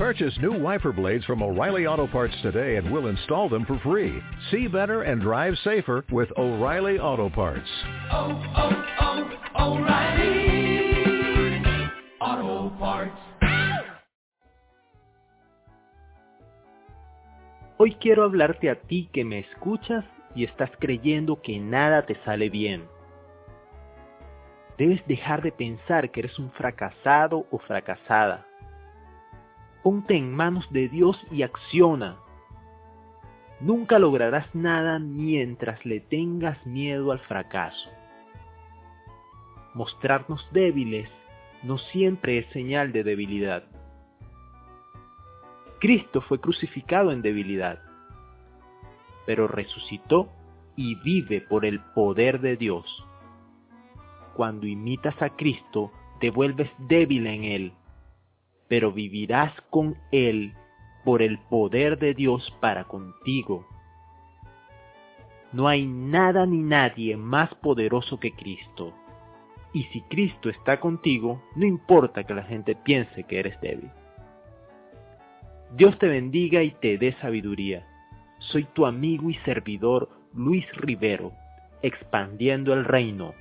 Purchase new wiper blades from O'Reilly Auto Parts today and we'll install them for free. See better and drive safer with O'Reilly Auto Parts. Oh, oh, oh, O'Reilly Auto Parts. Hoy quiero hablarte a ti que me escuchas y estás creyendo que nada te sale bien. Debes dejar de pensar que eres un fracasado o fracasada. Ponte en manos de Dios y acciona. Nunca lograrás nada mientras le tengas miedo al fracaso. Mostrarnos débiles no siempre es señal de debilidad. Cristo fue crucificado en debilidad, pero resucitó y vive por el poder de Dios. Cuando imitas a Cristo, te vuelves débil en Él, pero vivirás con Él por el poder de Dios para contigo. No hay nada ni nadie más poderoso que Cristo. Y si Cristo está contigo, no importa que la gente piense que eres débil. Dios te bendiga y te dé sabiduría. Soy tu amigo y servidor Luis Rivero, expandiendo el reino